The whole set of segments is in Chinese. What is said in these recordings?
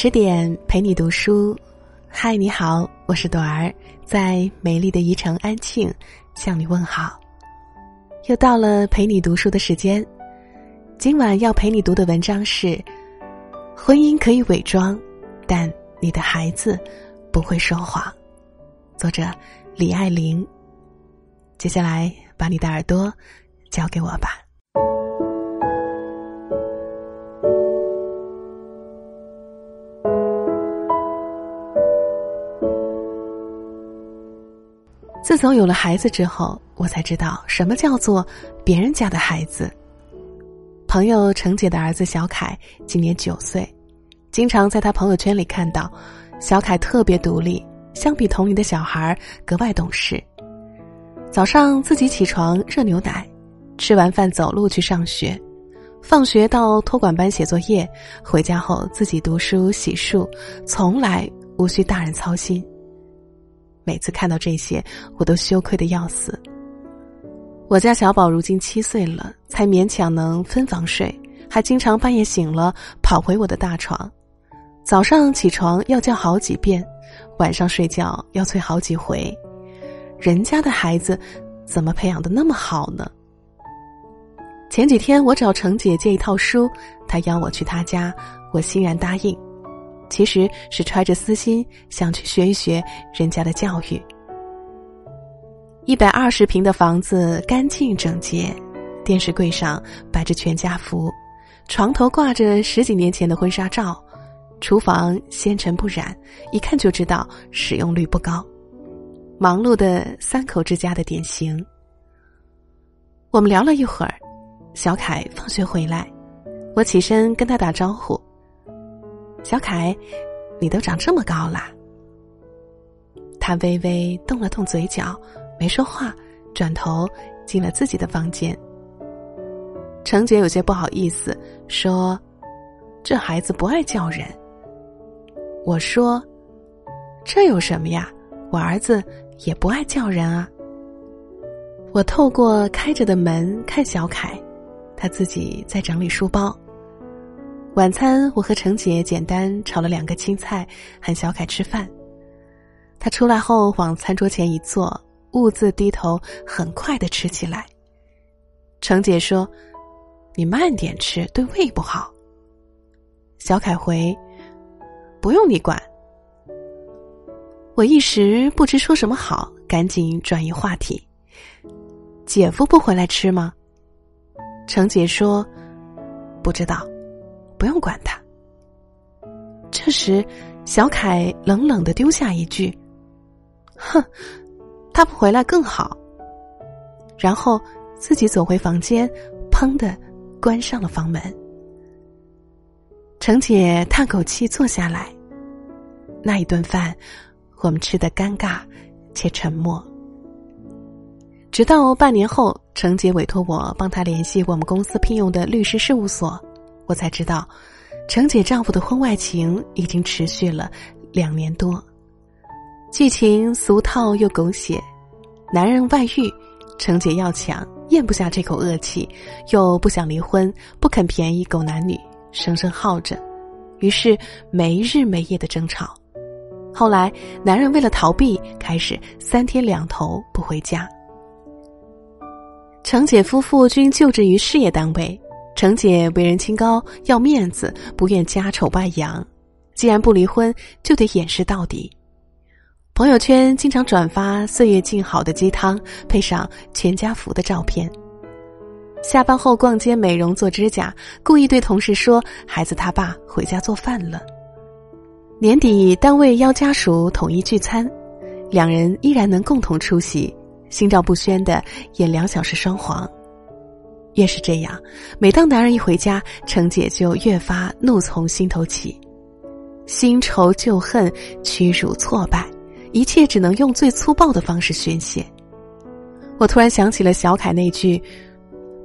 十点陪你读书，嗨，你好，我是朵儿，在美丽的宜城安庆向你问好。又到了陪你读书的时间，今晚要陪你读的文章是：婚姻可以伪装，但你的孩子不会说谎。作者李爱玲。接下来，把你的耳朵交给我吧。自从有了孩子之后，我才知道什么叫做别人家的孩子。朋友程姐的儿子小凯今年九岁，经常在他朋友圈里看到，小凯特别独立，相比同龄的小孩格外懂事。早上自己起床热牛奶，吃完饭走路去上学，放学到托管班写作业，回家后自己读书洗漱，从来无需大人操心。每次看到这些，我都羞愧的要死。我家小宝如今七岁了，才勉强能分房睡，还经常半夜醒了跑回我的大床。早上起床要叫好几遍，晚上睡觉要催好几回。人家的孩子，怎么培养的那么好呢？前几天我找程姐借一套书，她邀我去她家，我欣然答应。其实是揣着私心，想去学一学人家的教育。一百二十平的房子干净整洁，电视柜上摆着全家福，床头挂着十几年前的婚纱照，厨房纤尘不染，一看就知道使用率不高。忙碌的三口之家的典型。我们聊了一会儿，小凯放学回来，我起身跟他打招呼。小凯，你都长这么高啦！他微微动了动嘴角，没说话，转头进了自己的房间。程姐有些不好意思，说：“这孩子不爱叫人。”我说：“这有什么呀？我儿子也不爱叫人啊。”我透过开着的门看小凯，他自己在整理书包。晚餐，我和程姐简单炒了两个青菜，喊小凯吃饭。他出来后往餐桌前一坐，兀自低头，很快的吃起来。程姐说：“你慢点吃，对胃不好。”小凯回：“不用你管。”我一时不知说什么好，赶紧转移话题：“姐夫不回来吃吗？”程姐说：“不知道。”不用管他。这时，小凯冷冷的丢下一句：“哼，他不回来更好。”然后自己走回房间，砰的关上了房门。程姐叹口气坐下来。那一顿饭，我们吃的尴尬且沉默。直到半年后，程姐委托我帮她联系我们公司聘用的律师事务所。我才知道，程姐丈夫的婚外情已经持续了两年多，剧情俗套又狗血。男人外遇，程姐要抢，咽不下这口恶气，又不想离婚，不肯便宜狗男女，生生耗着，于是没日没夜的争吵。后来，男人为了逃避，开始三天两头不回家。程姐夫妇均就职于事业单位。程姐为人清高，要面子，不愿家丑外扬。既然不离婚，就得掩饰到底。朋友圈经常转发岁月静好的鸡汤，配上全家福的照片。下班后逛街美容做指甲，故意对同事说：“孩子他爸回家做饭了。”年底单位邀家属统一聚餐，两人依然能共同出席，心照不宣的演两小时双簧。越是这样，每当男人一回家，程姐就越发怒从心头起，新仇旧恨、屈辱挫败，一切只能用最粗暴的方式宣泄。我突然想起了小凯那句：“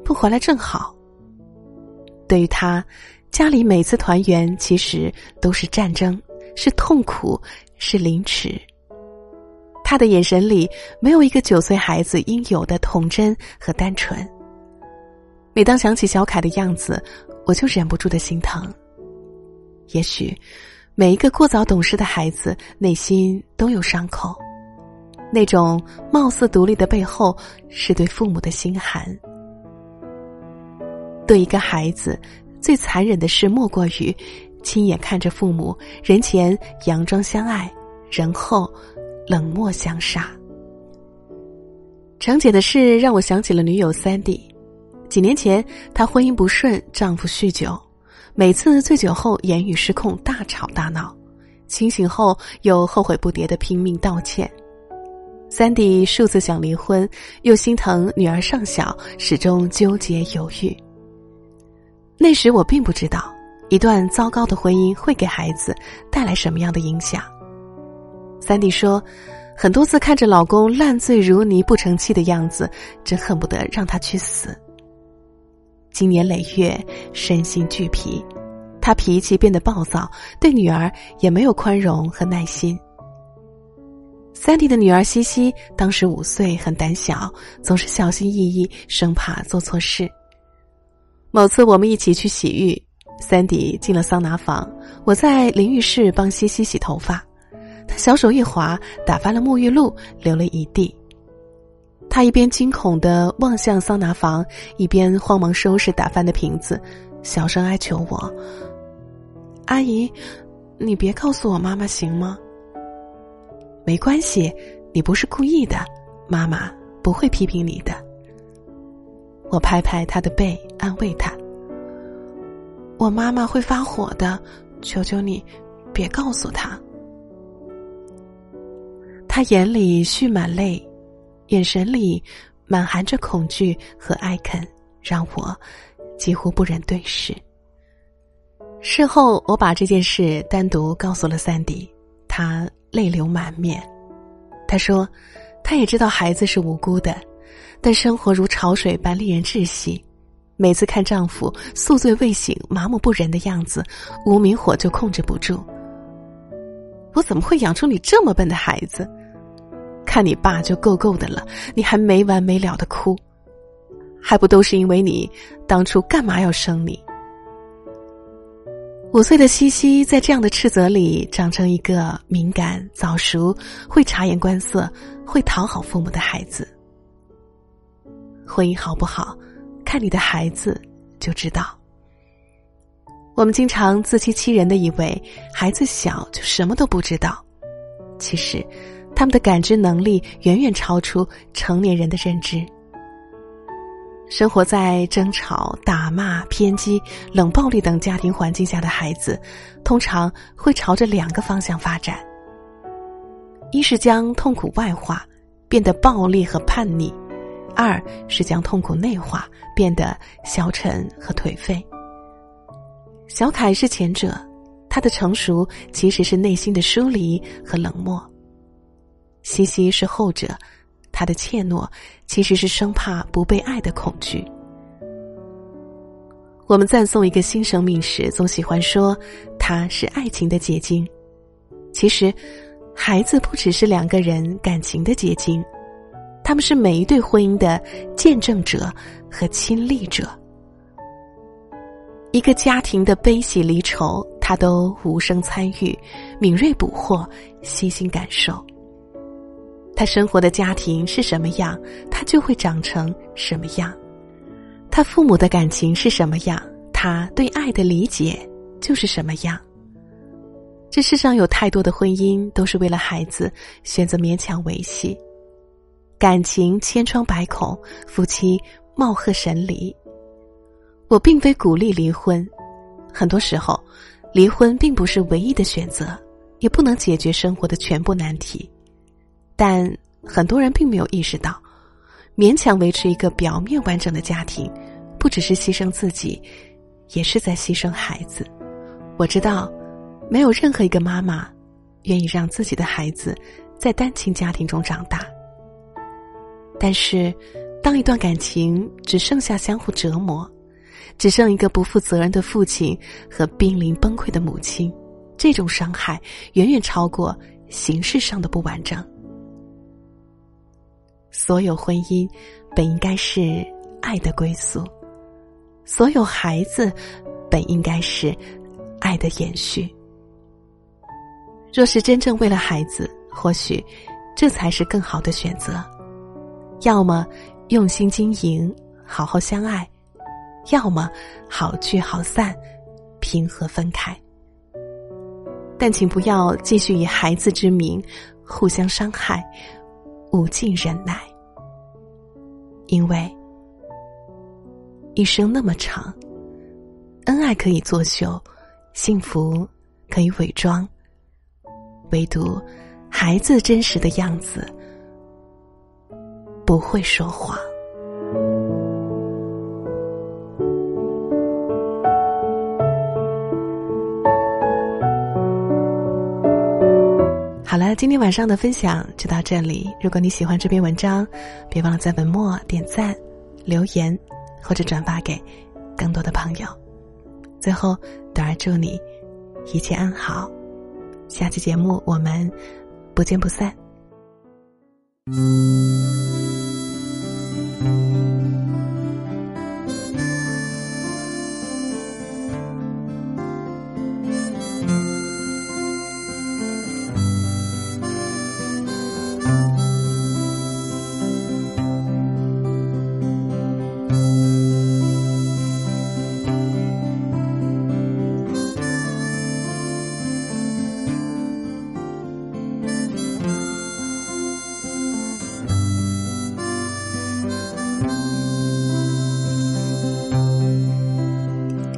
不回来正好。”对于他，家里每次团圆其实都是战争，是痛苦，是凌迟。他的眼神里没有一个九岁孩子应有的童真和单纯。每当想起小凯的样子，我就忍不住的心疼。也许，每一个过早懂事的孩子内心都有伤口，那种貌似独立的背后，是对父母的心寒。对一个孩子，最残忍的事莫过于亲眼看着父母人前佯装相爱，人后冷漠相杀。程姐的事让我想起了女友三弟。几年前，她婚姻不顺，丈夫酗酒。每次醉酒后言语失控，大吵大闹；清醒后又后悔不迭的拼命道歉。三弟数次想离婚，又心疼女儿尚小，始终纠结犹豫。那时我并不知道，一段糟糕的婚姻会给孩子带来什么样的影响。三弟说，很多次看着老公烂醉如泥、不成器的样子，真恨不得让他去死。经年累月，身心俱疲，他脾气变得暴躁，对女儿也没有宽容和耐心。三弟的女儿西西当时五岁，很胆小，总是小心翼翼，生怕做错事。某次我们一起去洗浴，三弟进了桑拿房，我在淋浴室帮西西洗头发，他小手一滑，打翻了沐浴露，流了一地。他一边惊恐的望向桑拿房，一边慌忙收拾打翻的瓶子，小声哀求我：“阿姨，你别告诉我妈妈行吗？”“没关系，你不是故意的，妈妈不会批评你的。”我拍拍他的背，安慰他：“我妈妈会发火的，求求你，别告诉她。”他眼里蓄满泪。眼神里满含着恐惧和哀恳，让我几乎不忍对视。事后，我把这件事单独告诉了三弟，他泪流满面。他说，他也知道孩子是无辜的，但生活如潮水般令人窒息。每次看丈夫宿醉未醒、麻木不仁的样子，无名火就控制不住。我怎么会养出你这么笨的孩子？看你爸就够够的了，你还没完没了的哭，还不都是因为你当初干嘛要生你？五岁的西西在这样的斥责里长成一个敏感、早熟、会察言观色、会讨好父母的孩子。婚姻好不好，看你的孩子就知道。我们经常自欺欺人的以为孩子小就什么都不知道，其实。他们的感知能力远远超出成年人的认知。生活在争吵、打骂、偏激、冷暴力等家庭环境下的孩子，通常会朝着两个方向发展：一是将痛苦外化，变得暴力和叛逆；二是将痛苦内化，变得消沉和颓废。小凯是前者，他的成熟其实是内心的疏离和冷漠。西西是后者，他的怯懦其实是生怕不被爱的恐惧。我们赞颂一个新生命时，总喜欢说他是爱情的结晶。其实，孩子不只是两个人感情的结晶，他们是每一对婚姻的见证者和亲历者。一个家庭的悲喜离愁，他都无声参与，敏锐捕获，细心感受。他生活的家庭是什么样，他就会长成什么样；他父母的感情是什么样，他对爱的理解就是什么样。这世上有太多的婚姻都是为了孩子选择勉强维系，感情千疮百孔，夫妻貌合神离。我并非鼓励离婚，很多时候，离婚并不是唯一的选择，也不能解决生活的全部难题。但很多人并没有意识到，勉强维持一个表面完整的家庭，不只是牺牲自己，也是在牺牲孩子。我知道，没有任何一个妈妈愿意让自己的孩子在单亲家庭中长大。但是，当一段感情只剩下相互折磨，只剩一个不负责任的父亲和濒临崩溃的母亲，这种伤害远远超过形式上的不完整。所有婚姻本应该是爱的归宿，所有孩子本应该是爱的延续。若是真正为了孩子，或许这才是更好的选择。要么用心经营，好好相爱；要么好聚好散，平和分开。但请不要继续以孩子之名互相伤害，无尽忍耐。因为一生那么长，恩爱可以作秀，幸福可以伪装，唯独孩子真实的样子不会说谎。好了，今天晚上的分享就到这里。如果你喜欢这篇文章，别忘了在文末点赞、留言或者转发给更多的朋友。最后，朵儿祝你一切安好。下期节目我们不见不散。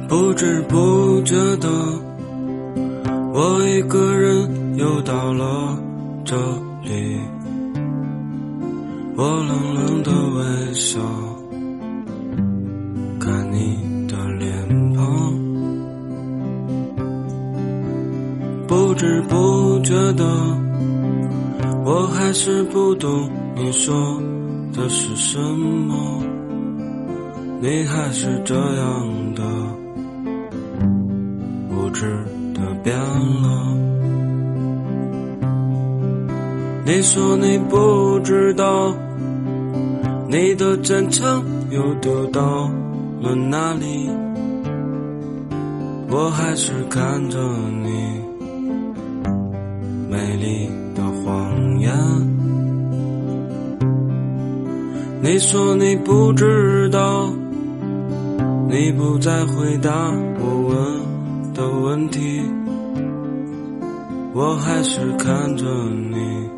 不知不觉的，我一个人又到了这里。我冷冷的微笑，看你的脸庞。不知不觉的，我还是不懂你说的是什么，你还是这样是。的变了，你说你不知道，你的真诚又丢到了哪里？我还是看着你美丽的谎言。你说你不知道，你不再回答我问。的问题，我还是看着你。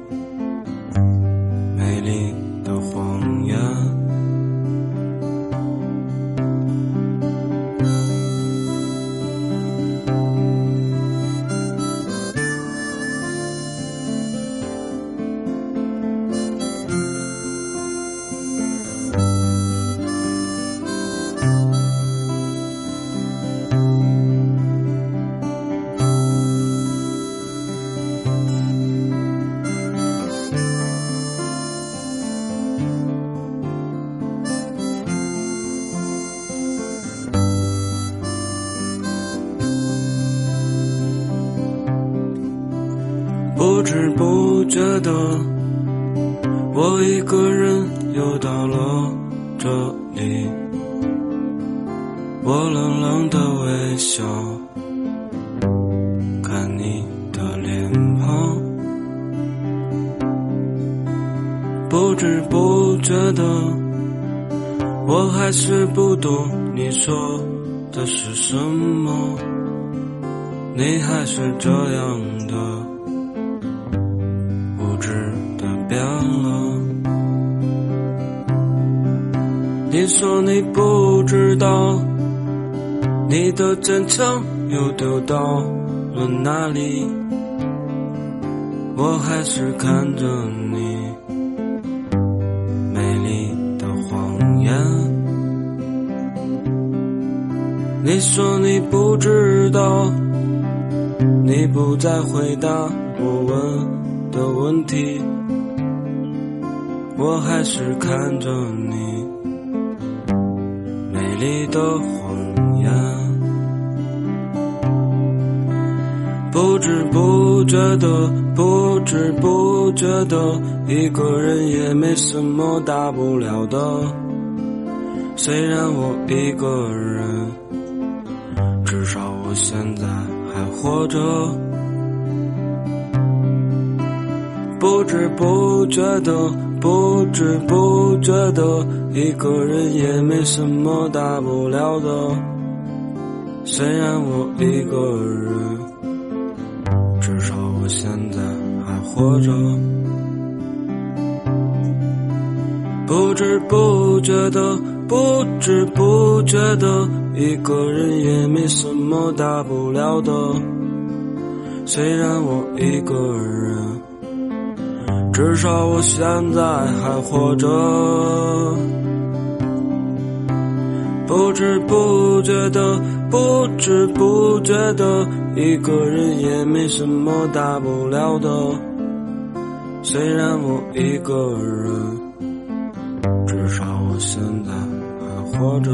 不知不觉的，我一个人又到了这里。我冷冷的微笑，看你的脸庞。不知不觉的，我还是不懂你说的是什么，你还是这样的。你说你不知道，你的真诚又丢到了哪里？我还是看着你美丽的谎言。你说你不知道，你不再回答我问的问题。我还是看着你你的谎言，不知不觉的，不知不觉的，一个人也没什么大不了的。虽然我一个人，至少我现在还活着。不知不觉的，不知不觉的，一个人也没什么大不了的。虽然我一个人，至少我现在还活着。不知不觉的，不知不觉的，一个人也没什么大不了的。虽然我一个人。至少我现在还活着，不知不觉的，不知不觉的，一个人也没什么大不了的。虽然我一个人，至少我现在还活着。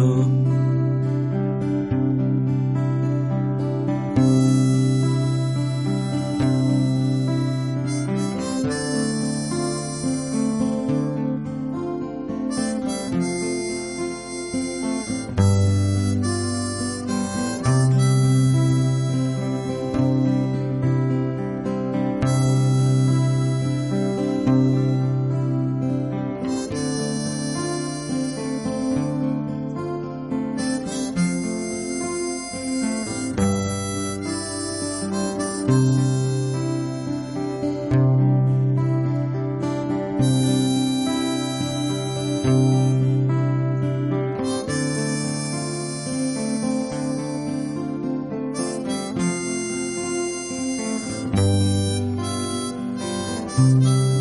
Música